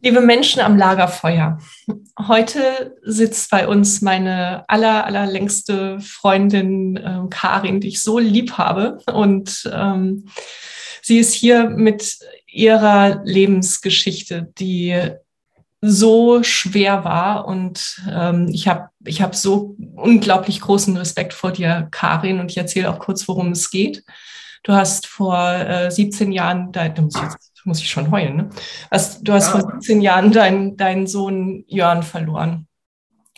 Liebe Menschen am Lagerfeuer, heute sitzt bei uns meine aller, allerlängste Freundin äh, Karin, die ich so lieb habe. Und ähm, sie ist hier mit ihrer Lebensgeschichte, die so schwer war. Und ähm, ich habe ich hab so unglaublich großen Respekt vor dir, Karin. Und ich erzähle auch kurz, worum es geht. Du hast vor äh, 17 Jahren, da, muss ich jetzt muss ich schon heulen. Ne? Also, du hast ja. vor 17 Jahren deinen dein Sohn Jörn verloren.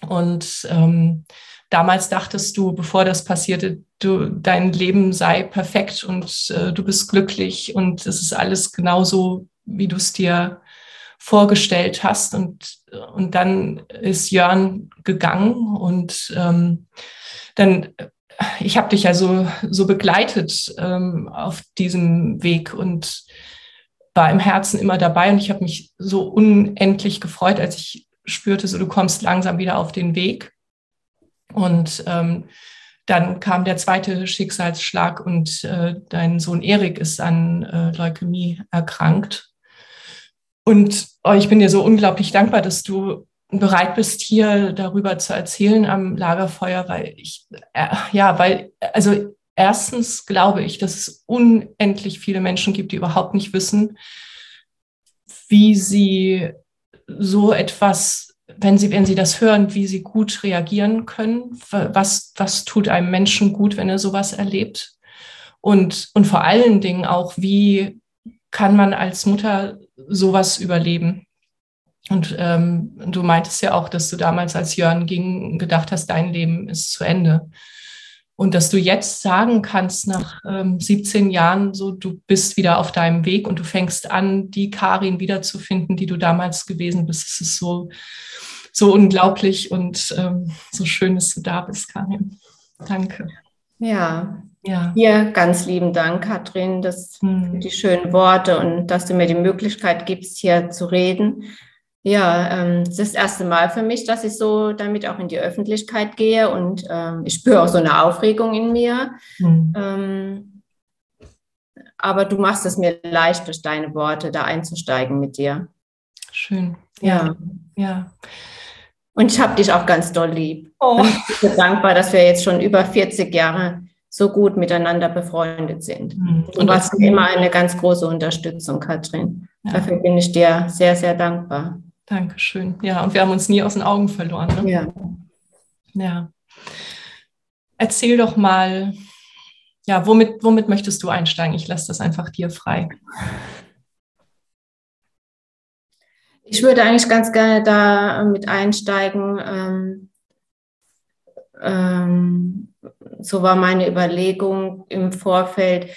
Und ähm, damals dachtest du, bevor das passierte, du, dein Leben sei perfekt und äh, du bist glücklich und es ist alles genauso, wie du es dir vorgestellt hast. Und, und dann ist Jörn gegangen und ähm, dann, ich habe dich ja so, so begleitet ähm, auf diesem Weg und war im Herzen immer dabei und ich habe mich so unendlich gefreut, als ich spürte, so du kommst langsam wieder auf den Weg. Und ähm, dann kam der zweite Schicksalsschlag und äh, dein Sohn Erik ist an äh, Leukämie erkrankt. Und oh, ich bin dir so unglaublich dankbar, dass du bereit bist, hier darüber zu erzählen am Lagerfeuer, weil ich, äh, ja, weil, also Erstens glaube ich, dass es unendlich viele Menschen gibt, die überhaupt nicht wissen, wie sie so etwas, wenn sie, wenn sie das hören, wie sie gut reagieren können. Was, was tut einem Menschen gut, wenn er sowas erlebt? Und, und vor allen Dingen auch, wie kann man als Mutter sowas überleben? Und ähm, du meintest ja auch, dass du damals, als Jörn ging, gedacht hast, dein Leben ist zu Ende. Und dass du jetzt sagen kannst, nach ähm, 17 Jahren, so du bist wieder auf deinem Weg und du fängst an, die Karin wiederzufinden, die du damals gewesen bist. Es ist so, so unglaublich und ähm, so schön, dass du da bist, Karin. Danke. Ja, ja. Hier ganz lieben Dank, Katrin, das, hm. für die schönen Worte und dass du mir die Möglichkeit gibst, hier zu reden. Ja, ähm, das ist das erste Mal für mich, dass ich so damit auch in die Öffentlichkeit gehe und ähm, ich spüre auch so eine Aufregung in mir. Mhm. Ähm, aber du machst es mir leicht, durch deine Worte da einzusteigen mit dir. Schön. Ja. Ja. Und ich habe dich auch ganz doll lieb. Oh. Ich bin dankbar, dass wir jetzt schon über 40 Jahre so gut miteinander befreundet sind. Mhm. Und du warst immer eine ganz große Unterstützung, Katrin. Ja. Dafür bin ich dir sehr, sehr dankbar. Dankeschön. Ja, und wir haben uns nie aus den Augen verloren. Ne? Ja. Ja. Erzähl doch mal, ja, womit, womit möchtest du einsteigen? Ich lasse das einfach dir frei. Ich würde eigentlich ganz gerne da mit einsteigen. Ähm, ähm, so war meine Überlegung im Vorfeld.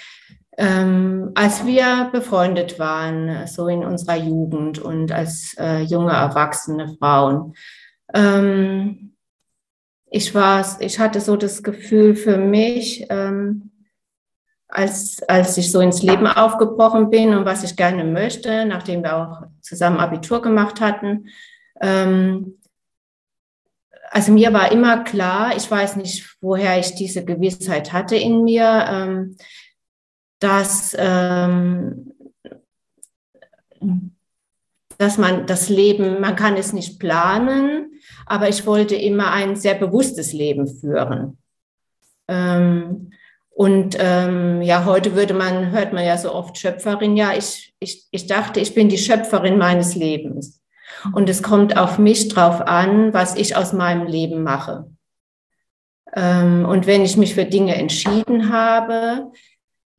Ähm, als wir befreundet waren, so in unserer Jugend und als äh, junge erwachsene Frauen. Ähm, ich ich hatte so das Gefühl für mich, ähm, als, als ich so ins Leben aufgebrochen bin und was ich gerne möchte, nachdem wir auch zusammen Abitur gemacht hatten. Ähm, also mir war immer klar, ich weiß nicht, woher ich diese Gewissheit hatte in mir, ähm, dass, ähm, dass man das Leben, man kann es nicht planen, aber ich wollte immer ein sehr bewusstes Leben führen. Ähm, und ähm, ja, heute würde man, hört man ja so oft Schöpferin. Ja, ich, ich, ich dachte, ich bin die Schöpferin meines Lebens. Und es kommt auf mich drauf an, was ich aus meinem Leben mache. Ähm, und wenn ich mich für Dinge entschieden habe,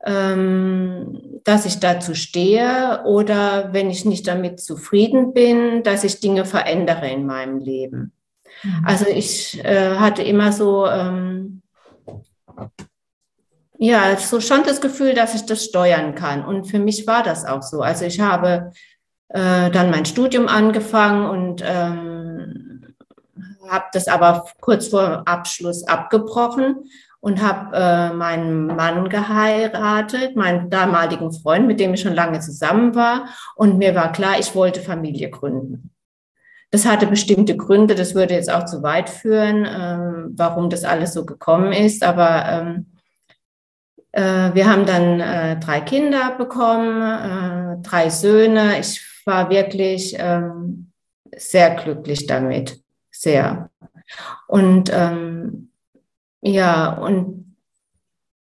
dass ich dazu stehe oder wenn ich nicht damit zufrieden bin, dass ich Dinge verändere in meinem Leben. Mhm. Also ich äh, hatte immer so, ähm, ja, so schon das Gefühl, dass ich das steuern kann. Und für mich war das auch so. Also ich habe äh, dann mein Studium angefangen und ähm, habe das aber kurz vor Abschluss abgebrochen und habe äh, meinen Mann geheiratet, meinen damaligen Freund, mit dem ich schon lange zusammen war. Und mir war klar, ich wollte Familie gründen. Das hatte bestimmte Gründe, das würde jetzt auch zu weit führen, äh, warum das alles so gekommen ist. Aber ähm, äh, wir haben dann äh, drei Kinder bekommen, äh, drei Söhne. Ich war wirklich ähm, sehr glücklich damit, sehr. Und ähm, ja, und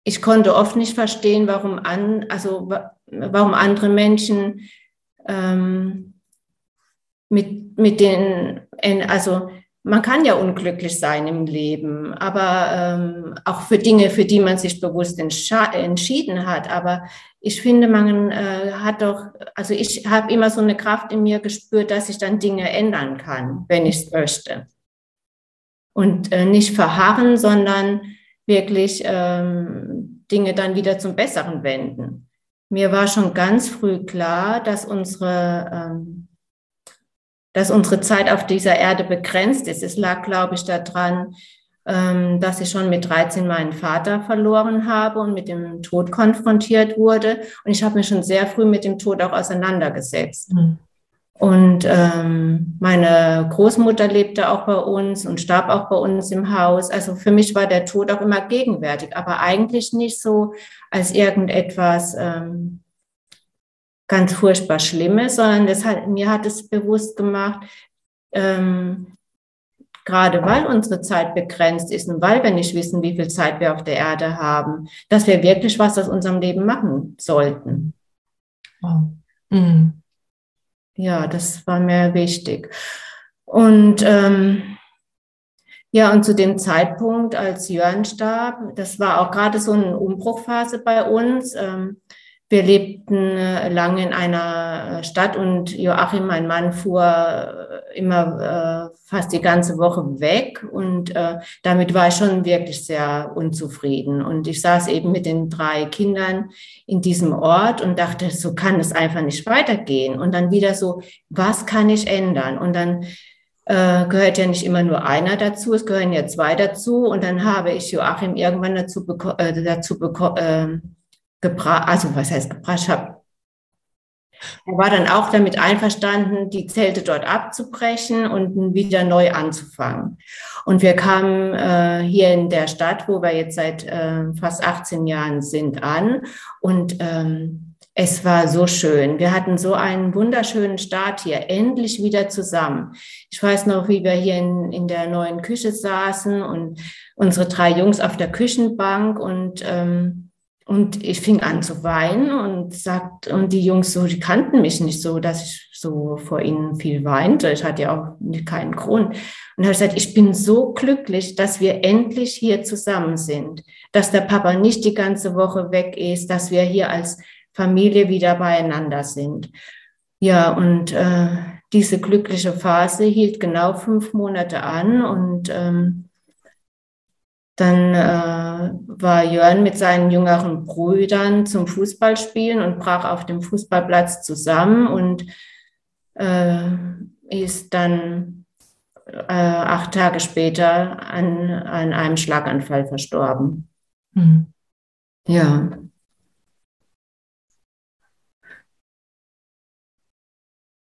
ich konnte oft nicht verstehen, warum an, also warum andere Menschen ähm, mit, mit den, also man kann ja unglücklich sein im Leben, aber ähm, auch für Dinge, für die man sich bewusst entschieden hat. Aber ich finde, man äh, hat doch, also ich habe immer so eine Kraft in mir gespürt, dass ich dann Dinge ändern kann, wenn ich es möchte und äh, nicht verharren, sondern wirklich ähm, Dinge dann wieder zum Besseren wenden. Mir war schon ganz früh klar, dass unsere, ähm, dass unsere Zeit auf dieser Erde begrenzt ist. Es lag, glaube ich, daran, ähm, dass ich schon mit 13 meinen Vater verloren habe und mit dem Tod konfrontiert wurde. Und ich habe mich schon sehr früh mit dem Tod auch auseinandergesetzt. Mhm. Und ähm, meine Großmutter lebte auch bei uns und starb auch bei uns im Haus. Also für mich war der Tod auch immer gegenwärtig, aber eigentlich nicht so als irgendetwas ähm, ganz furchtbar Schlimmes, sondern das hat, mir hat es bewusst gemacht, ähm, gerade weil unsere Zeit begrenzt ist und weil wir nicht wissen, wie viel Zeit wir auf der Erde haben, dass wir wirklich was aus unserem Leben machen sollten. Wow. Mhm ja, das war mir wichtig. Und ähm, ja, und zu dem Zeitpunkt, als Jörn starb, das war auch gerade so eine Umbruchphase bei uns. Ähm, wir lebten äh, lange in einer äh, Stadt und Joachim, mein Mann, fuhr äh, immer fast die ganze Woche weg und damit war ich schon wirklich sehr unzufrieden. Und ich saß eben mit den drei Kindern in diesem Ort und dachte, so kann es einfach nicht weitergehen. Und dann wieder so, was kann ich ändern? Und dann äh, gehört ja nicht immer nur einer dazu, es gehören ja zwei dazu. Und dann habe ich Joachim irgendwann dazu, beko äh, dazu beko äh, gebracht, also was heißt gebracht, habe er war dann auch damit einverstanden, die Zelte dort abzubrechen und wieder neu anzufangen. Und wir kamen äh, hier in der Stadt, wo wir jetzt seit äh, fast 18 Jahren sind, an. Und ähm, es war so schön. Wir hatten so einen wunderschönen Start hier, endlich wieder zusammen. Ich weiß noch, wie wir hier in, in der neuen Küche saßen und unsere drei Jungs auf der Küchenbank und ähm, und ich fing an zu weinen und sagt, und die Jungs so, die kannten mich nicht so, dass ich so vor ihnen viel weinte. Ich hatte ja auch keinen Grund. Und hat gesagt, ich bin so glücklich, dass wir endlich hier zusammen sind, dass der Papa nicht die ganze Woche weg ist, dass wir hier als Familie wieder beieinander sind. Ja, und äh, diese glückliche Phase hielt genau fünf Monate an und ähm, Dann äh, war Jörn mit seinen jüngeren Brüdern zum Fußballspielen und brach auf dem Fußballplatz zusammen und äh, ist dann äh, acht Tage später an, an einem Schlaganfall verstorben. Mhm. Ja.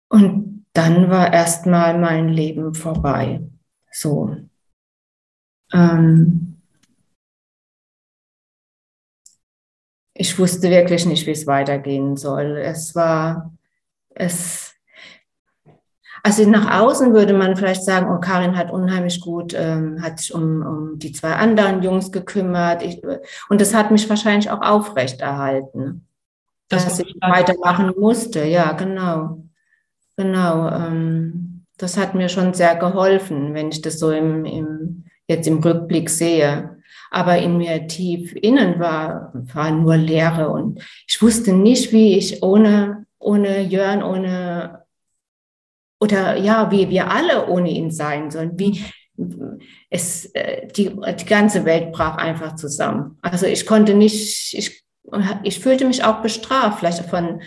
Und dann war erstmal mein Leben vorbei. So. Ähm, ich wusste wirklich nicht, wie es weitergehen soll. Es war, es, also nach außen würde man vielleicht sagen, oh, Karin hat unheimlich gut, ähm, hat sich um, um die zwei anderen Jungs gekümmert. Ich, und das hat mich wahrscheinlich auch aufrechterhalten, das dass ich weitermachen musste. Ja, genau. Genau. Ähm, das hat mir schon sehr geholfen, wenn ich das so im, im, jetzt im Rückblick sehe aber in mir tief innen war, war nur Leere und ich wusste nicht, wie ich ohne, ohne Jörn, ohne, oder ja, wie wir alle ohne ihn sein sollen, wie es, äh, die, die ganze Welt brach einfach zusammen. Also ich konnte nicht, ich, ich fühlte mich auch bestraft, vielleicht von,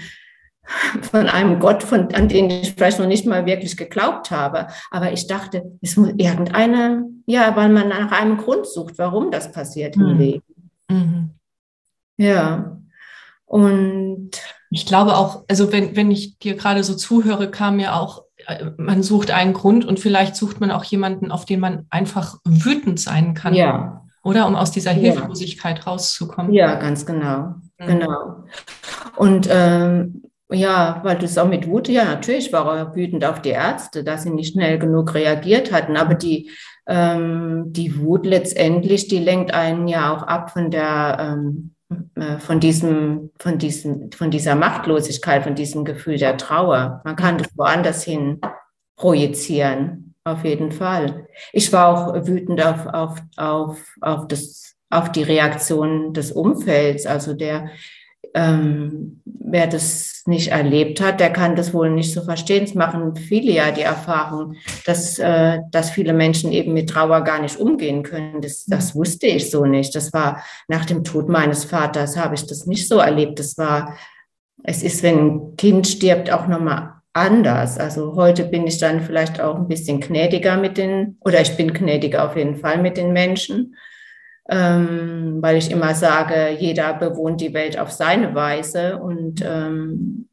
von einem Gott, von, an den ich vielleicht noch nicht mal wirklich geglaubt habe. Aber ich dachte, es muss irgendeine, ja, weil man nach einem Grund sucht, warum das passiert mhm. im Leben. Mhm. Ja. Und ich glaube auch, also wenn, wenn ich dir gerade so zuhöre, kam mir auch, äh, man sucht einen Grund und vielleicht sucht man auch jemanden, auf den man einfach wütend sein kann. Ja. Oder um aus dieser Hilflosigkeit ja. rauszukommen. Ja, ganz genau. Mhm. Genau. Und ähm, ja, weil du es auch mit Wut, ja, natürlich war er wütend auf die Ärzte, dass sie nicht schnell genug reagiert hatten. Aber die, ähm, die Wut letztendlich, die lenkt einen ja auch ab von der, ähm, äh, von diesem, von diesem, von dieser Machtlosigkeit, von diesem Gefühl der Trauer. Man kann das woanders hin projizieren, auf jeden Fall. Ich war auch wütend auf, auf, auf, auf das, auf die Reaktion des Umfelds, also der, ähm, wer das nicht erlebt hat, der kann das wohl nicht so verstehen. Es machen viele ja die Erfahrung, dass, äh, dass viele Menschen eben mit Trauer gar nicht umgehen können. Das, das wusste ich so nicht. Das war nach dem Tod meines Vaters, habe ich das nicht so erlebt. Das war, es ist, wenn ein Kind stirbt, auch nochmal anders. Also heute bin ich dann vielleicht auch ein bisschen gnädiger mit den, oder ich bin gnädiger auf jeden Fall mit den Menschen ähm, weil ich immer sage, jeder bewohnt die Welt auf seine Weise und ähm,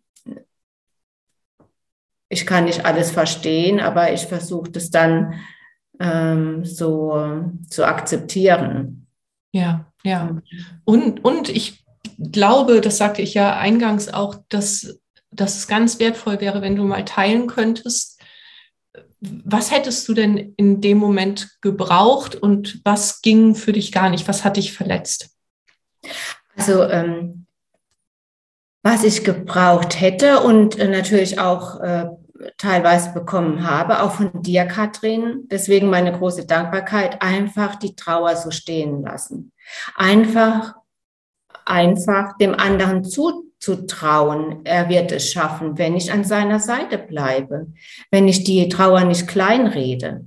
ich kann nicht alles verstehen, aber ich versuche das dann ähm, so zu akzeptieren. Ja, ja. Und, und ich glaube, das sagte ich ja eingangs auch, dass, dass es ganz wertvoll wäre, wenn du mal teilen könntest, was hättest du denn in dem Moment gebraucht und was ging für dich gar nicht? Was hat dich verletzt? Also, ähm, was ich gebraucht hätte und äh, natürlich auch äh, teilweise bekommen habe, auch von dir, Katrin. Deswegen meine große Dankbarkeit, einfach die Trauer so stehen lassen. Einfach, einfach dem anderen zu, zu trauen. Er wird es schaffen, wenn ich an seiner Seite bleibe, wenn ich die Trauer nicht kleinrede,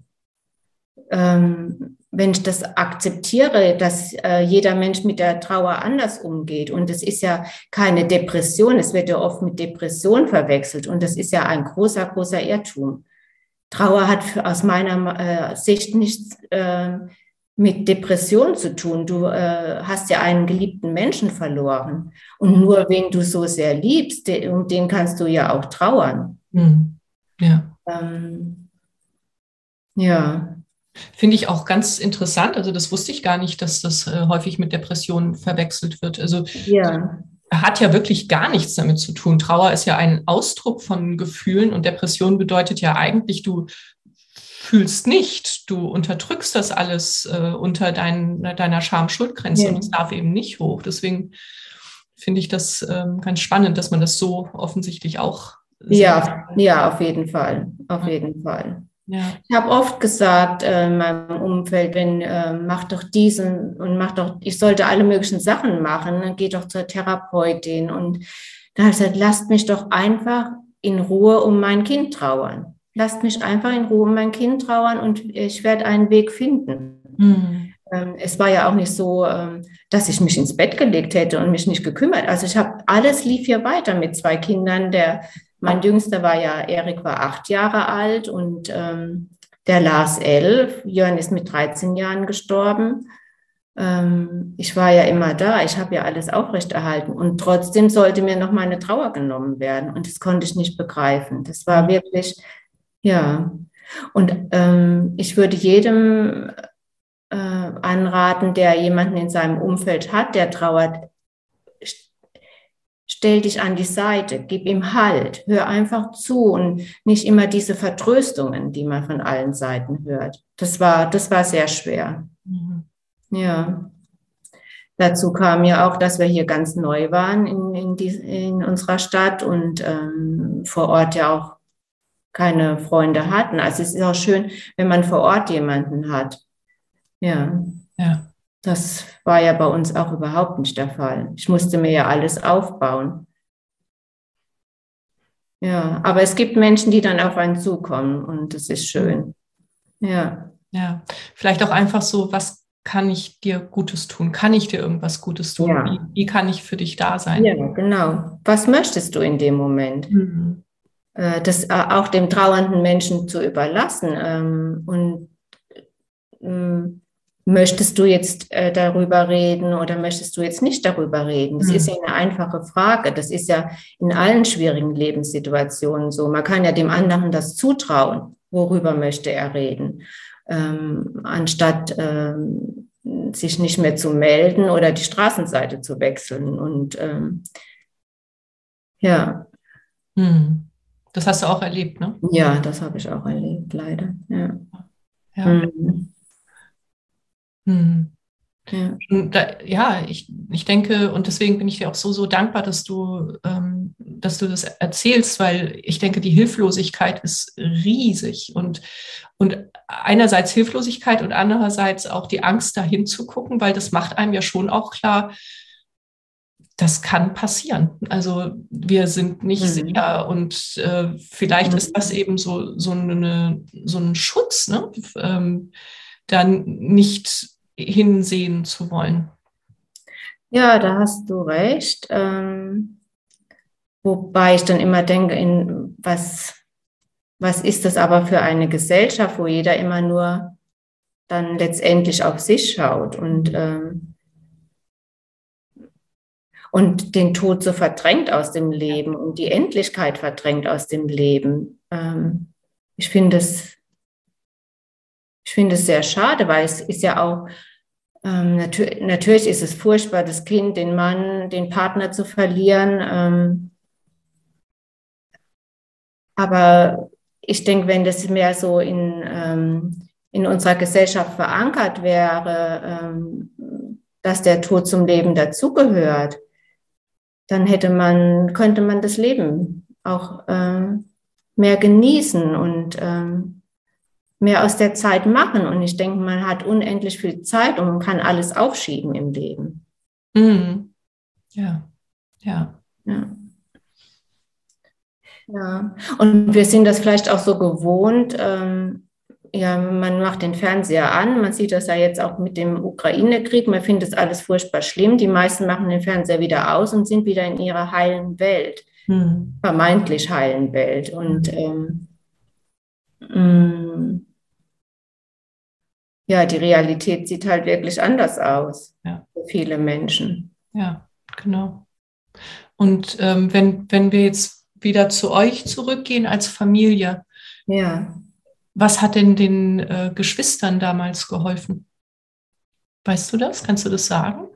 ähm, wenn ich das akzeptiere, dass äh, jeder Mensch mit der Trauer anders umgeht. Und es ist ja keine Depression, es wird ja oft mit Depression verwechselt. Und das ist ja ein großer, großer Irrtum. Trauer hat für, aus meiner äh, Sicht nichts äh, mit Depression zu tun. Du äh, hast ja einen geliebten Menschen verloren. Und nur wenn du so sehr liebst, de, um den kannst du ja auch trauern. Mhm. Ja. Ähm, ja. Finde ich auch ganz interessant. Also das wusste ich gar nicht, dass das äh, häufig mit Depressionen verwechselt wird. Also ja. hat ja wirklich gar nichts damit zu tun. Trauer ist ja ein Ausdruck von Gefühlen und Depression bedeutet ja eigentlich, du fühlst nicht. Du unterdrückst das alles äh, unter dein, deiner Scham-Schuldgrenze ja. und es darf eben nicht hoch. Deswegen finde ich das ähm, ganz spannend, dass man das so offensichtlich auch. Ja, ja, auf jeden Fall. Auf ja. jeden Fall. Ja. Ich habe oft gesagt äh, in meinem Umfeld, wenn äh, mach doch diesen und mach doch, ich sollte alle möglichen Sachen machen, dann geh doch zur Therapeutin. Und da habe ich gesagt, lasst mich doch einfach in Ruhe um mein Kind trauern lasst mich einfach in Ruhe um mein Kind trauern und ich werde einen Weg finden. Mhm. ähm, es war ja auch nicht so, ähm, dass ich mich ins Bett gelegt hätte und mich nicht gekümmert. Also ich habe alles lief hier weiter mit zwei Kindern. Der, mein Jüngster war ja, Erik war acht Jahre alt und ähm, der Lars elf. Jörn ist mit 13 Jahren gestorben. Ähm, ich war ja immer da. Ich habe ja alles aufrechterhalten und trotzdem sollte mir noch meine Trauer genommen werden und das konnte ich nicht begreifen. Das war wirklich, ja. Und ähm, ich würde jedem äh, anraten, der jemanden in seinem Umfeld hat, der trauert, stell dich an die Seite, gib ihm Halt, hör einfach zu und nicht immer diese Vertröstungen, die man von allen Seiten hört. Das war, das war sehr schwer. Mhm. Ja. Dazu kam ja auch, dass wir hier ganz neu waren in, in, die, in unserer Stadt und ähm, vor Ort ja auch keine Freunde hatten. Also es ist auch schön, wenn man vor Ort jemanden hat, ja. Ja. Das war ja bei uns auch überhaupt nicht der Fall. Ich musste mir ja alles aufbauen. Ja, aber es gibt Menschen, die dann auf einen zukommen und das ist schön. Ja. Ja, vielleicht auch einfach so, was kann ich dir Gutes tun? Kann ich dir irgendwas Gutes tun? Ja. Wie, wie, kann ich für dich da sein? Ja, genau. Was möchtest du in dem Moment? Mhm. Äh, das äh, auch dem trauernden Menschen zu überlassen ähm, und ähm, möchtest du jetzt äh, darüber reden oder möchtest du jetzt nicht darüber reden? Das mhm. ist ja eine einfache Frage. Das ist ja in allen schwierigen Lebenssituationen so. Man kann ja dem anderen das zutrauen. Worüber möchte er reden? Ähm, anstatt ähm, sich nicht mehr zu melden oder die Straßenseite zu wechseln. Und ähm, ja. Mhm. Das hast du auch erlebt, ne? Ja, das habe ich auch erlebt, leider. Ja. ja. Mhm. Hm. Ja, da, ja ich, ich denke, und deswegen bin ich dir auch so, so dankbar, dass du, ähm, dass du das erzählst, weil ich denke, die Hilflosigkeit ist riesig und, und einerseits Hilflosigkeit und andererseits auch die Angst, dahin zu gucken, weil das macht einem ja schon auch klar, das kann passieren. Also wir sind nicht mhm. sicher und äh, vielleicht mhm. ist das eben so, so, eine, so ein Schutz, ne? ähm, dann nicht hinsehen zu wollen. Ja, da hast du recht. Ähm, wobei ich dann immer denke, in was, was ist das aber für eine Gesellschaft, wo jeder immer nur dann letztendlich auf sich schaut und, ähm, und den Tod so verdrängt aus dem Leben und die Endlichkeit verdrängt aus dem Leben. Ähm, ich finde es ich finde es sehr schade, weil es ist ja auch, ähm, natür natürlich ist es furchtbar, das Kind, den Mann, den Partner zu verlieren. Ähm, aber ich denke, wenn das mehr so in, ähm, in unserer Gesellschaft verankert wäre, ähm, dass der Tod zum Leben dazugehört, dann hätte man, könnte man das Leben auch äh, mehr genießen und ähm, mehr aus der Zeit machen. Und ich denke, man hat unendlich viel Zeit und man kann alles aufschieben im Leben. Mhm. Ja, ja. Ja. Ja, und wir sind das vielleicht auch so gewohnt. Ähm, ja, man macht den Fernseher an, man sieht das ja jetzt auch mit dem Ukraine-Krieg, man findet es alles furchtbar schlimm. Die meisten machen den Fernseher wieder aus und sind wieder in ihrer heilen Welt, hm. vermeintlich heilen Welt. Und ähm, mm, ja, die Realität sieht halt wirklich anders aus ja. für viele Menschen. Ja, genau. Und ähm, wenn, wenn wir jetzt wieder zu euch zurückgehen als Familie, ja. Was hat denn den äh, Geschwistern damals geholfen? Weißt du das? Kannst du das sagen?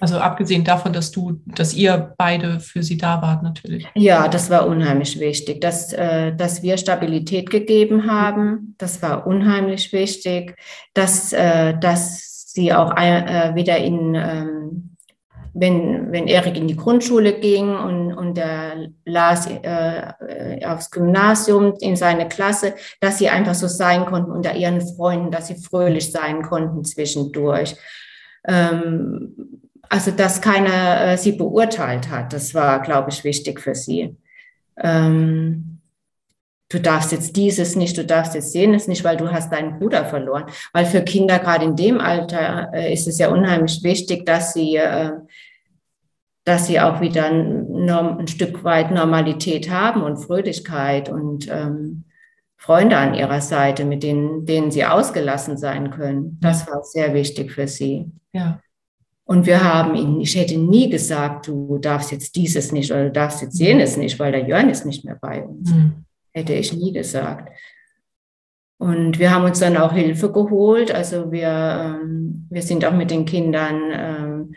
Also abgesehen davon, dass du, dass ihr beide für sie da wart, natürlich. Ja, das war unheimlich wichtig, dass, äh, dass wir Stabilität gegeben haben. Das war unheimlich wichtig, dass, äh, dass sie auch äh, wieder in, ähm, wenn, wenn Erik in die Grundschule ging und, und der las äh, aufs Gymnasium in seine Klasse, dass sie einfach so sein konnten unter ihren Freunden, dass sie fröhlich sein konnten zwischendurch. Ähm, also, dass keiner äh, sie beurteilt hat, das war, glaube ich, wichtig für sie. Ähm, du darfst jetzt dieses nicht, du darfst jetzt jenes nicht, weil du hast deinen Bruder verloren. Weil für Kinder gerade in dem Alter äh, ist es ja unheimlich wichtig, dass sie, äh, dass sie auch wieder ein, Stück weit Normalität haben und Fröhlichkeit und ähm, Freunde an ihrer Seite, mit denen, denen sie ausgelassen sein können. Das war sehr wichtig für sie. Ja. Und wir haben ihnen, ich hätte nie gesagt, du darfst jetzt dieses nicht oder du darfst jetzt jenes nicht, weil der Jörn ist nicht mehr bei uns. Mhm. Hätte ich nie gesagt. Und wir haben uns dann auch Hilfe geholt. Also wir, ähm, wir sind auch mit den Kindern ähm,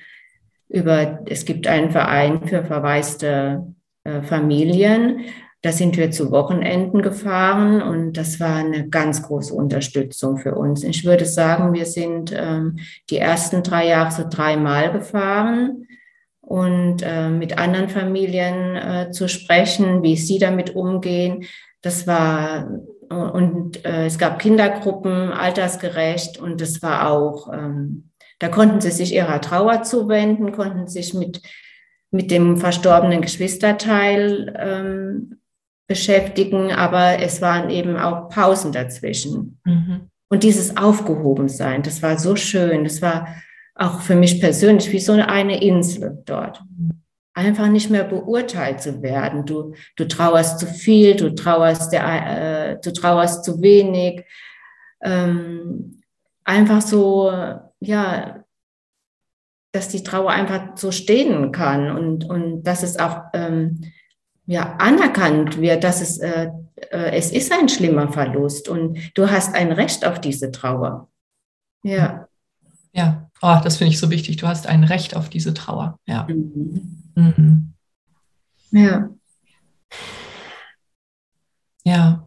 über, es gibt einen Verein für verwaiste äh, Familien. Da sind wir zu Wochenenden gefahren und das war eine ganz große Unterstützung für uns. Ich würde sagen, wir sind ähm, die ersten drei Jahre so dreimal gefahren und äh, mit anderen Familien äh, zu sprechen, wie sie damit umgehen. Das war und äh, es gab Kindergruppen, altersgerecht und das war auch, ähm, da konnten sie sich ihrer Trauer zuwenden, konnten sich mit mit dem verstorbenen Geschwisterteil ähm, beschäftigen, aber es waren eben auch Pausen dazwischen. Mhm. Und dieses Aufgehobensein, das war so schön. Das war auch für mich persönlich wie so eine Insel dort. Einfach nicht mehr beurteilt zu werden. Du, du trauerst zu viel, du trauerst, der, äh, du trauerst zu wenig. Ähm, einfach so, ja, dass die Trauer einfach so stehen kann und, und dass es auch ähm, ja, anerkannt wird, dass es, äh, äh, es ist ein schlimmer Verlust und du hast ein Recht auf diese Trauer. Ja. Ja, oh, das finde ich so wichtig. Du hast ein Recht auf diese Trauer. Ja. Mhm. Mhm. Ja. Ja.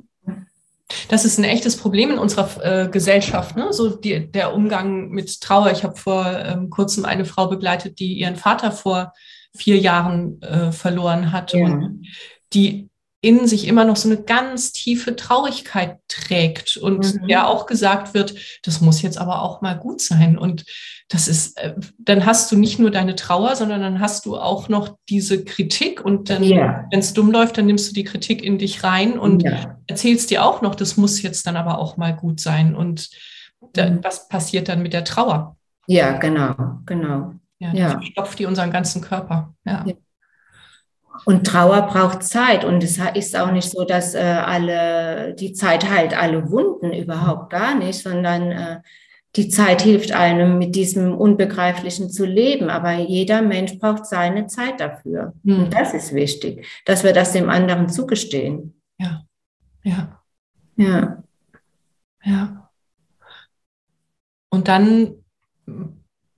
Das ist ein echtes Problem in unserer äh, Gesellschaft, ne? so die, der Umgang mit Trauer. Ich habe vor ähm, kurzem eine Frau begleitet, die ihren Vater vor vier Jahren äh, verloren hat ja. und die in sich immer noch so eine ganz tiefe Traurigkeit trägt und mhm. ja auch gesagt wird, das muss jetzt aber auch mal gut sein. Und das ist, äh, dann hast du nicht nur deine Trauer, sondern dann hast du auch noch diese Kritik und dann, ja. wenn es dumm läuft, dann nimmst du die Kritik in dich rein und ja. erzählst dir auch noch, das muss jetzt dann aber auch mal gut sein. Und dann, mhm. was passiert dann mit der Trauer? Ja, genau, genau. Ja, ja. verstopft die unseren ganzen Körper. Ja. ja. Und Trauer braucht Zeit. Und es ist auch nicht so, dass äh, alle, die Zeit heilt alle Wunden, überhaupt gar nicht, sondern äh, die Zeit hilft einem, mit diesem Unbegreiflichen zu leben. Aber jeder Mensch braucht seine Zeit dafür. Mhm. Und das ist wichtig, dass wir das dem anderen zugestehen. Ja, ja. Ja. Ja. Und dann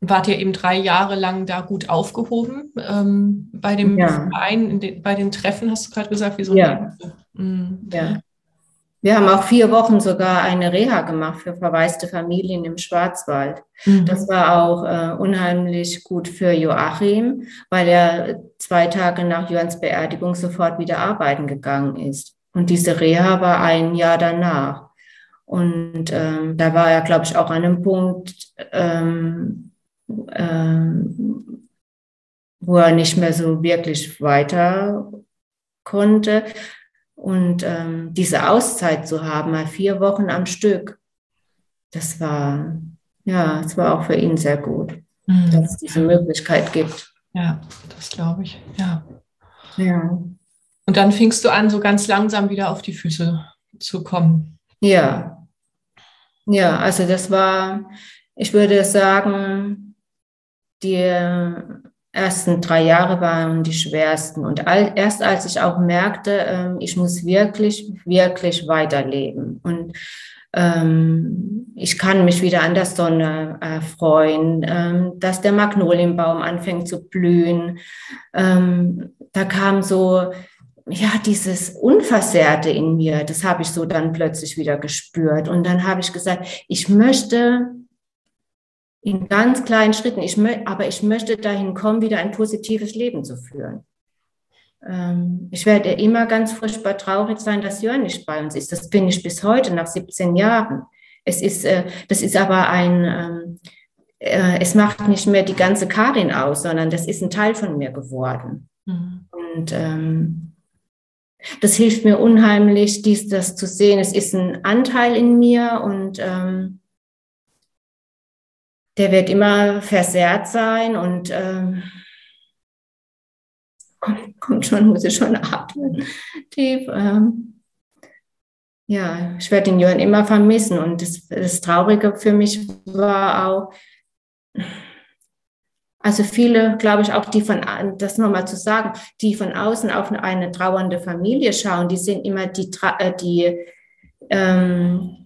wart ihr eben drei Jahre lang da gut aufgehoben ähm, bei dem ja. Verein, den, bei den Treffen, hast du gerade gesagt, wieso? Ja. Mhm. ja. Wir haben auch vier Wochen sogar eine Reha gemacht für verwaiste Familien im Schwarzwald. Mhm. Das war auch äh, unheimlich gut für Joachim, weil er zwei Tage nach Jörns Beerdigung sofort wieder arbeiten gegangen ist. Und diese Reha war ein Jahr danach. Und ähm, da war er, glaube ich, auch an einem Punkt, ähm, ähm, wo er nicht mehr so wirklich weiter konnte. Und ähm, diese Auszeit zu haben, mal vier Wochen am Stück, das war, ja, es war auch für ihn sehr gut, mhm. dass es diese Möglichkeit gibt. Ja, das glaube ich, ja. Ja. Und dann fingst du an, so ganz langsam wieder auf die Füße zu kommen. Ja. Ja, also das war, ich würde sagen, die ersten drei Jahre waren die schwersten. Und all, erst als ich auch merkte, ähm, ich muss wirklich, wirklich weiterleben. Und ähm, ich kann mich wieder an der Sonne erfreuen, ähm, dass der Magnolienbaum anfängt zu blühen. Ähm, da kam so, ja, dieses Unversehrte in mir, das habe ich so dann plötzlich wieder gespürt. Und dann habe ich gesagt, ich möchte in ganz kleinen Schritten. Ich aber ich möchte dahin kommen, wieder ein positives Leben zu führen. Ähm, ich werde immer ganz furchtbar traurig sein, dass Jörn nicht bei uns ist. Das bin ich bis heute, nach 17 Jahren. Es ist, äh, das ist aber ein, ähm, äh, es macht nicht mehr die ganze Karin aus, sondern das ist ein Teil von mir geworden. Mhm. Und ähm, das hilft mir unheimlich, dies, das zu sehen. Es ist ein Anteil in mir und ähm, der wird immer versehrt sein und ähm, kommt, kommt, schon, muss ich schon atmen tief. Ähm, ja, ich werde den Jörn immer vermissen und das, das Traurige für mich war auch, also viele, glaube ich, auch die von, das nochmal zu sagen, die von außen auf eine trauernde Familie schauen, die sind immer die, äh, die, ähm,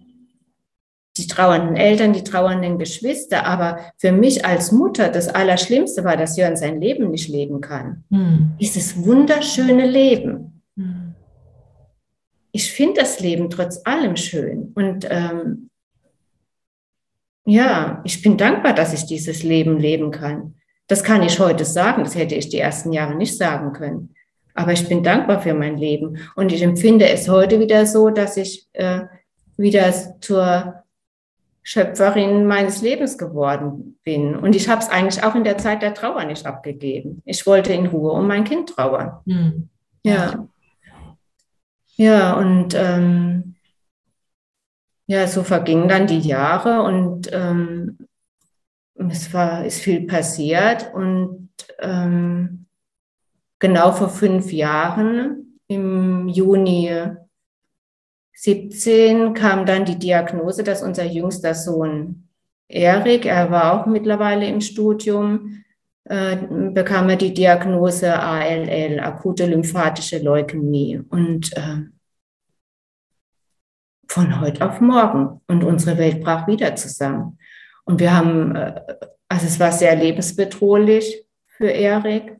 die trauernden Eltern, die trauernden Geschwister. Aber für mich als Mutter das Allerschlimmste war, dass Jörn sein Leben nicht leben kann. Hm. Dieses wunderschöne Leben. Hm. Ich finde das Leben trotz allem schön. Und ähm, ja, ich bin dankbar, dass ich dieses Leben leben kann. Das kann ich heute sagen, das hätte ich die ersten Jahre nicht sagen können. Aber ich bin dankbar für mein Leben und ich empfinde es heute wieder so, dass ich äh, wieder zur Schöpferin meines Lebens geworden bin. Und ich habe es eigentlich auch in der Zeit der Trauer nicht abgegeben. Ich wollte in Ruhe um mein Kind trauern. Hm. Ja. Ja, und ähm, ja, so vergingen dann die Jahre und ähm, es war, ist viel passiert und ähm, genau vor fünf Jahren, im Juni 17, kam dann die Diagnose, dass unser jüngster Sohn Erik, er war auch mittlerweile im Studium, äh, bekam er die Diagnose ALL, akute lymphatische Leukämie. Und äh, von heute auf morgen. Und unsere Welt brach wieder zusammen. Und wir haben, äh, also es war sehr lebensbedrohlich für Erik.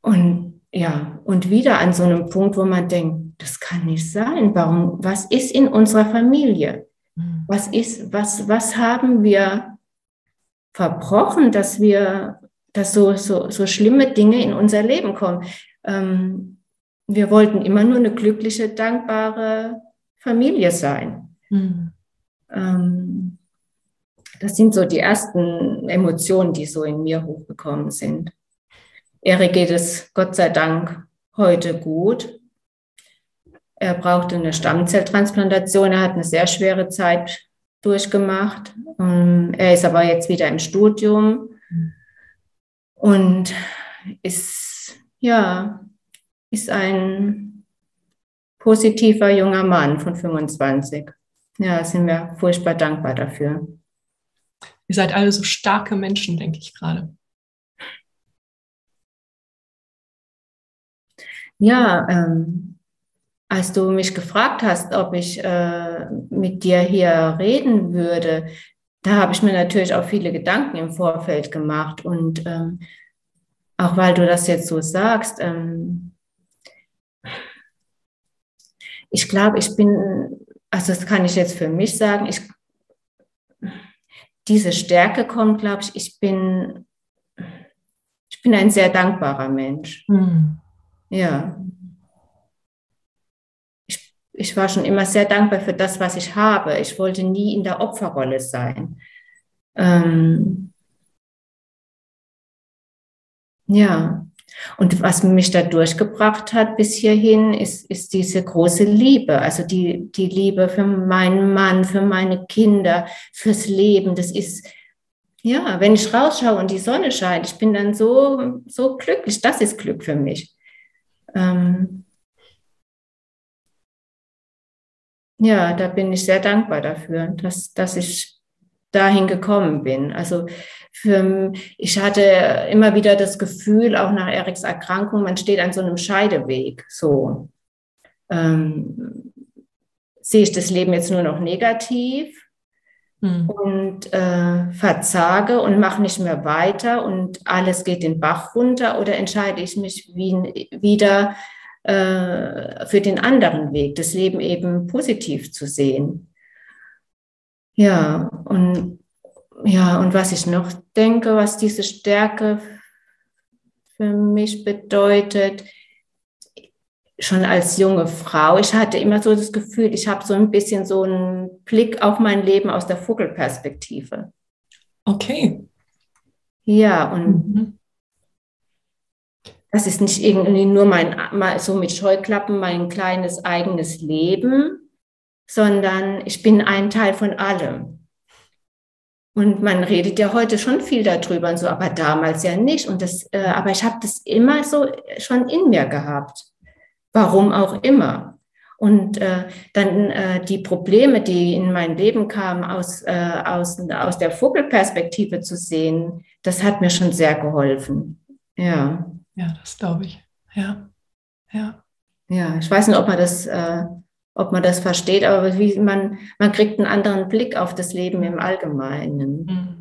Und ja, und wieder an so einem Punkt, wo man denkt, das kann nicht sein. Warum, was ist in unserer Familie? Mhm. Was ist, was, was haben wir verbrochen, dass wir, dass so, so, so schlimme Dinge in unser Leben kommen? Ähm, wir wollten immer nur eine glückliche, dankbare Familie sein. Mhm. Ähm, das sind so die ersten Emotionen, die so in mir hochgekommen sind. Erik geht es Gott sei Dank heute gut. Er brauchte eine Stammzelltransplantation. Er hat eine sehr schwere Zeit durchgemacht. Ähm, er ist aber jetzt wieder im Studium und ist, ja, ist ein positiver junger Mann von 25. Ja, sind wir furchtbar dankbar dafür. Ihr seid alle so starke Menschen, denke ich gerade. Ja, ähm, als du mich gefragt hast, ob ich äh, mit dir hier reden würde, da habe ich mir natürlich auch viele Gedanken im Vorfeld gemacht. Und ähm, auch weil du das jetzt so sagst, ähm, ich glaube, ich bin, also das kann ich jetzt für mich sagen, ich, diese Stärke kommt, glaube ich, ich bin, ich bin ein sehr dankbarer Mensch. Mhm. Ja. Ich, ich war schon immer sehr dankbar für das, was ich habe. Ich wollte nie in der Opferrolle sein. Ähm, ja. Und was mich da durchgebracht hat bis hierhin, ist, ist diese große Liebe. Also die, die Liebe für meinen Mann, für meine Kinder, fürs Leben. Das ist, ja, wenn ich rausschaue und die Sonne scheint, ich bin dann so, so glücklich. Das ist Glück für mich. Ähm ja, da bin ich sehr dankbar dafür, dass, dass ich dahin gekommen bin. Also für, ich hatte immer wieder das Gefühl, auch nach Eriks Erkrankung, man steht an so einem Scheideweg. So ähm, sehe ich das Leben jetzt nur noch negativ hm. und äh, verzage und mache nicht mehr weiter und alles geht den Bach runter oder entscheide ich mich wie, wieder äh, für den anderen Weg, das Leben eben positiv zu sehen. Ja, und ja, und was ich noch denke, was diese Stärke für mich bedeutet, schon als junge Frau, ich hatte immer so das Gefühl, ich habe so ein bisschen so einen Blick auf mein Leben aus der Vogelperspektive. Okay. Ja, und mhm. das ist nicht irgendwie nur mein, so mit Scheuklappen mein kleines eigenes Leben, sondern ich bin ein Teil von allem. Und man redet ja heute schon viel darüber und so, aber damals ja nicht. Und das, äh, aber ich habe das immer so schon in mir gehabt. Warum auch immer. Und äh, dann äh, die Probleme, die in mein Leben kamen, aus, äh, aus, aus der Vogelperspektive zu sehen, das hat mir schon sehr geholfen. Ja. Ja, das glaube ich. Ja. Ja. Ja, ich weiß nicht, ob man das, äh, ob man das versteht, aber wie man, man kriegt einen anderen Blick auf das Leben im Allgemeinen. Mhm.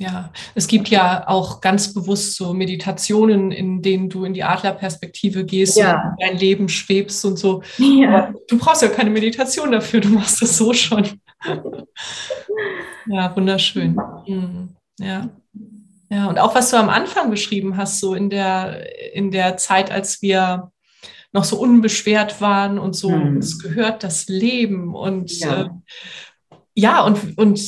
Ja, es gibt ja auch ganz bewusst so Meditationen, in denen du in die Adlerperspektive gehst ja. und dein Leben schwebst und so. Ja. Du brauchst ja keine Meditation dafür, du machst das so schon. ja, wunderschön. Mhm. Ja. Ja, und auch was du am Anfang beschrieben hast, so in der, in der Zeit, als wir noch so unbeschwert waren und so, mhm. uns gehört das Leben und ja, äh, ja und, und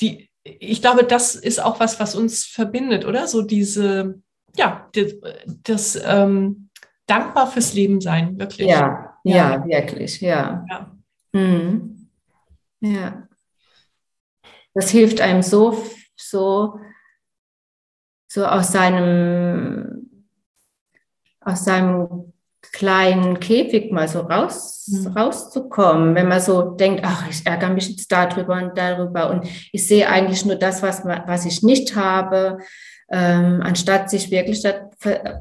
die, ich glaube, das ist auch was, was uns verbindet, oder? So diese, ja, die, das ähm, dankbar fürs Leben sein, wirklich. Ja, ja, ja wirklich, ja. Ja. Mhm. ja. Das hilft einem so, so so aus seinem, aus seinem kleinen Käfig mal so raus, mhm. rauszukommen, wenn man so denkt, ach, ich ärgere mich jetzt darüber und darüber. Und ich sehe eigentlich nur das, was, was ich nicht habe, ähm, anstatt sich wirklich, das,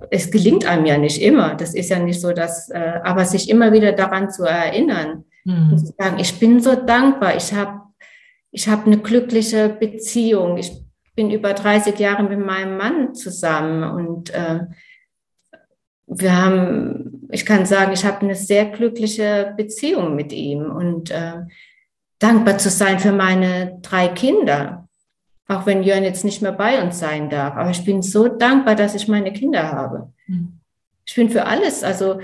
es gelingt einem ja nicht immer, das ist ja nicht so, dass, äh, aber sich immer wieder daran zu erinnern mhm. und zu sagen, ich bin so dankbar, ich habe ich hab eine glückliche Beziehung, ich bin über 30 Jahre mit meinem Mann zusammen. Und äh, wir haben, ich kann sagen, ich habe eine sehr glückliche Beziehung mit ihm und äh, dankbar zu sein für meine drei Kinder. Auch wenn Jörn jetzt nicht mehr bei uns sein darf. Aber ich bin so dankbar, dass ich meine Kinder habe. Mhm. Ich bin für alles. Also,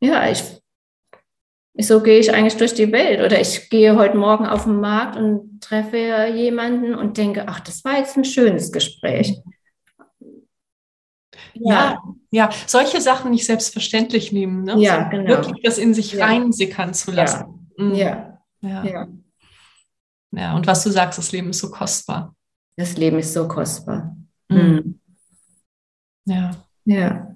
ja, ich so gehe ich eigentlich durch die Welt. Oder ich gehe heute Morgen auf den Markt und treffe jemanden und denke, ach, das war jetzt ein schönes Gespräch. Ja, ja, solche Sachen nicht selbstverständlich nehmen. Ne? Ja, genau. Wirklich das in sich ja. reinsickern zu lassen. Ja. Mhm. Ja. ja. ja. Ja, und was du sagst, das Leben ist so kostbar. Das Leben ist so kostbar. Mhm. mhm. Ja. Ja.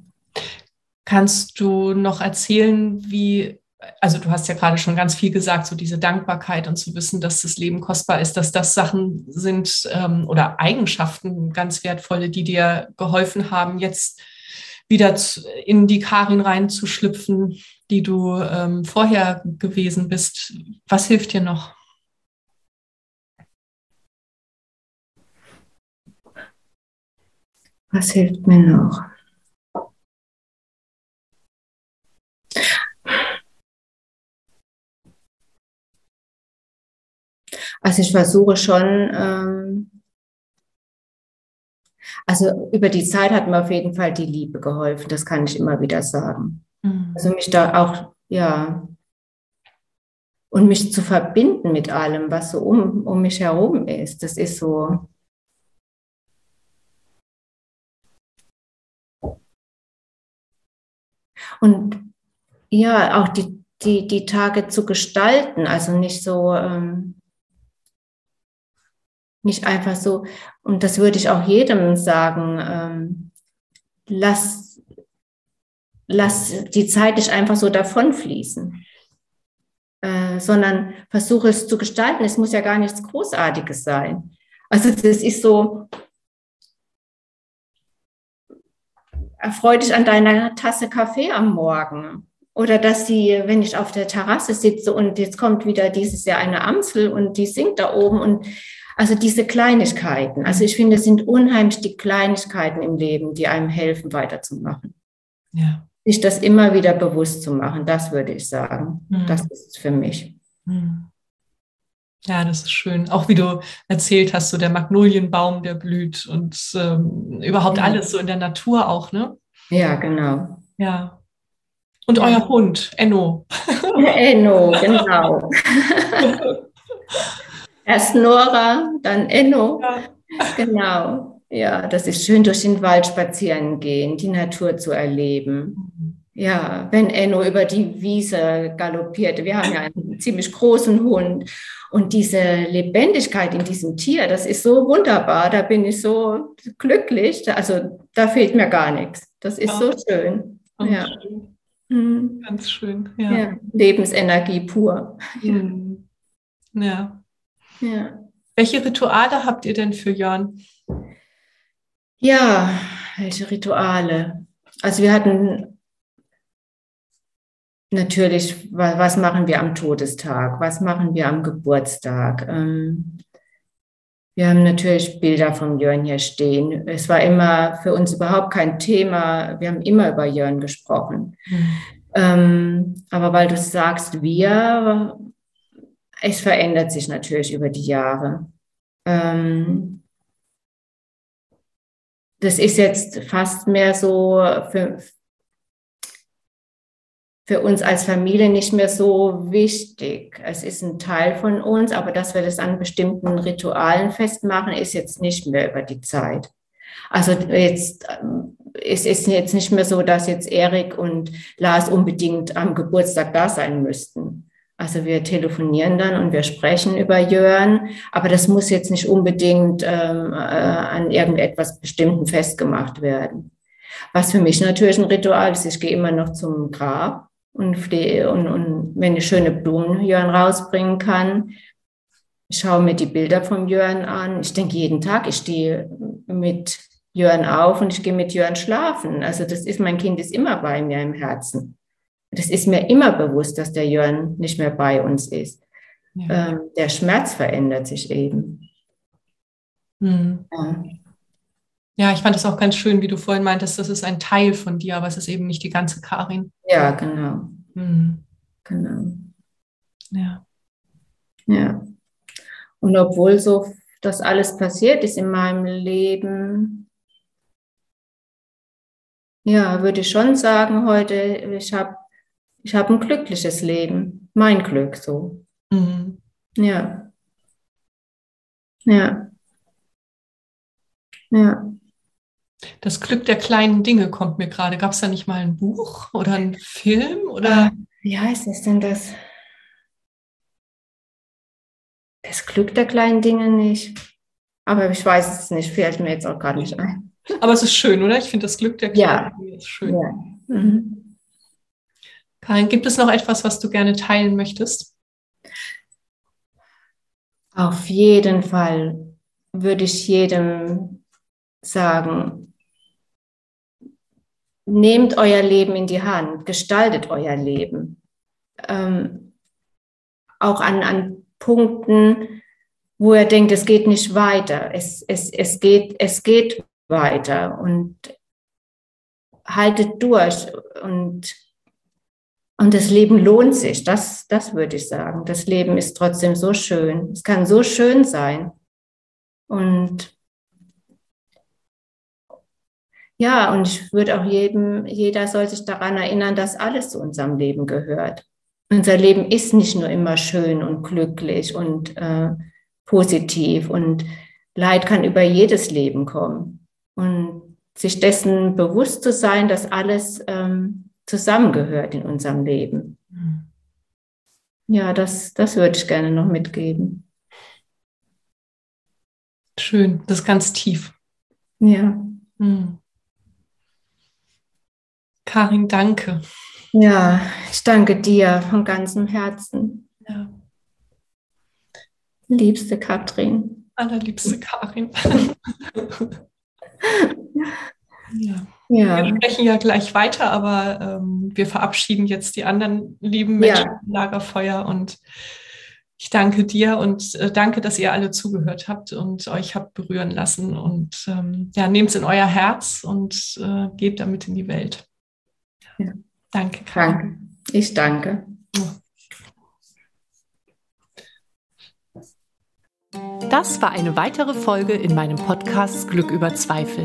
Kannst du noch erzählen, wie also du hast ja gerade schon ganz viel gesagt, so diese Dankbarkeit und zu wissen, dass das Leben kostbar ist, dass das Sachen sind ähm, oder Eigenschaften ganz wertvolle, die dir geholfen haben, jetzt wieder in die Karin reinzuschlüpfen, die du ähm, vorher gewesen bist. Was hilft dir noch? Was hilft mir noch? Also ich versuche schon, ähm, also über die Zeit hat mir auf jeden Fall die Liebe geholfen, das kann ich immer wieder sagen. Mhm. Also mich da auch, ja, und mich zu verbinden mit allem, was so um, um mich herum ist, das ist so. Und ja, auch die, die, die Tage zu gestalten, also nicht so, ähm, nicht einfach so, und das würde ich auch jedem sagen, ähm, lass, lass die Zeit nicht einfach so davonfließen, äh, sondern versuche es zu gestalten. Es muss ja gar nichts Großartiges sein. Also das ist so, erfreu dich an deiner Tasse Kaffee am Morgen. Oder dass sie, wenn ich auf der Terrasse sitze und jetzt kommt wieder dieses Jahr eine Amsel und die singt da oben und also diese Kleinigkeiten. Also ich finde, es sind unheimlich die Kleinigkeiten im Leben, die einem helfen, weiterzumachen. Ja. Sich das immer wieder bewusst zu machen, das würde ich sagen. Mhm. Das ist es für mich. Mhm. Ja, das ist schön. Auch wie du erzählt hast, so der Magnolienbaum, der blüht und ähm, überhaupt ja. alles so in der Natur auch, ne? Ja, genau. Ja. Und ja. euer Hund, Enno. Enno, genau. Erst Nora, dann Enno. Ja. Genau. Ja, das ist schön, durch den Wald spazieren gehen, die Natur zu erleben. Ja, wenn Enno über die Wiese galoppiert. Wir haben ja einen ziemlich großen Hund. Und diese Lebendigkeit in diesem Tier, das ist so wunderbar. Da bin ich so glücklich. Also da fehlt mir gar nichts. Das ist ja. so schön. Ja. Schön. Mhm. Ganz schön. Ja. ja. Lebensenergie pur. Mhm. Ja. Ja. Welche Rituale habt ihr denn für Jörn? Ja, welche Rituale? Also wir hatten natürlich, was machen wir am Todestag? Was machen wir am Geburtstag? Ähm, wir haben natürlich Bilder von Jörn hier stehen. Es war immer für uns überhaupt kein Thema. Wir haben immer über Jörn gesprochen. Mhm. aber weil du sagst, wir, es verändert sich natürlich über die Jahre. Ähm, das ist jetzt fast mehr so für, für uns als Familie nicht mehr so wichtig. Es ist ein Teil von uns, aber dass wir das an bestimmten Ritualen festmachen, ist jetzt nicht mehr über die Zeit. Also jetzt ähm, es ist jetzt nicht mehr so, dass jetzt Erik und Lars unbedingt am Geburtstag da sein müssten. Also wir telefonieren dann und wir sprechen über Jörn, aber das muss jetzt nicht unbedingt ähm, äh, an irgendetwas Bestimmten festgemacht werden. Was für mich natürlich ein Ritual ist, ich gehe immer noch zum Grab und, und, und wenn ich schöne Blumen Jörn rausbringen kann, ich schaue mir die Bilder vom Jörn an. Ich denke jeden Tag, ich stehe mit Jörn auf und ich gehe mit Jörn schlafen. Also das ist, mein Kind ist immer bei mir im Herzen. Das ist mir immer bewusst, dass der Jörn nicht mehr bei uns ist. Ja. Ähm, der Schmerz verändert sich eben. Hm. Ja. ja. ich fand es auch ganz schön, wie du vorhin meintest, das ist ein Teil von dir, aber es ist eben nicht die ganze Karin. Ja, genau. Hm. Genau. Ja. Ja. Und obwohl so das alles passiert ist in meinem Leben, ja, würde ich schon sagen heute, ich habe ich habe ein glückliches Leben. Mein Glück so. Mhm. Ja. Ja. Ja. Das Glück der kleinen Dinge kommt mir gerade. Gab es da nicht mal ein Buch oder einen Film? Oder? Wie heißt es denn das? Das Glück der kleinen Dinge nicht. Aber ich weiß es nicht, fällt mir jetzt auch gerade nicht ein. Aber es ist schön, oder? Ich finde das Glück der kleinen ja. Dinge ist schön. Ja. Mhm. Karin, gibt es noch etwas, was du gerne teilen möchtest? Auf jeden Fall würde ich jedem sagen, nehmt euer Leben in die Hand, gestaltet euer Leben. Ähm, auch an, an Punkten, wo ihr denkt, es geht nicht weiter. Es, es, es, geht, es geht weiter und haltet durch und und das Leben lohnt sich, das, das würde ich sagen. Das Leben ist trotzdem so schön. Es kann so schön sein. Und ja, und ich würde auch jedem, jeder soll sich daran erinnern, dass alles zu unserem Leben gehört. Unser Leben ist nicht nur immer schön und glücklich und äh, positiv und Leid kann über jedes Leben kommen. Und sich dessen bewusst zu sein, dass alles ähm, zusammengehört in unserem Leben. Ja, das, das würde ich gerne noch mitgeben. Schön, das ist ganz tief. Ja. Mhm. Karin, danke. Ja, ich danke dir von ganzem Herzen. Ja. Liebste Katrin. Allerliebste Karin. ja. Ja. Wir sprechen ja gleich weiter, aber ähm, wir verabschieden jetzt die anderen lieben Menschen ja. im Lagerfeuer und ich danke dir und äh, danke, dass ihr alle zugehört habt und euch habt berühren lassen und ähm, ja, nehmt es in euer Herz und äh, geht damit in die Welt. Ja. Danke, Karin. Danke. Ich danke. Das war eine weitere Folge in meinem Podcast Glück über Zweifel.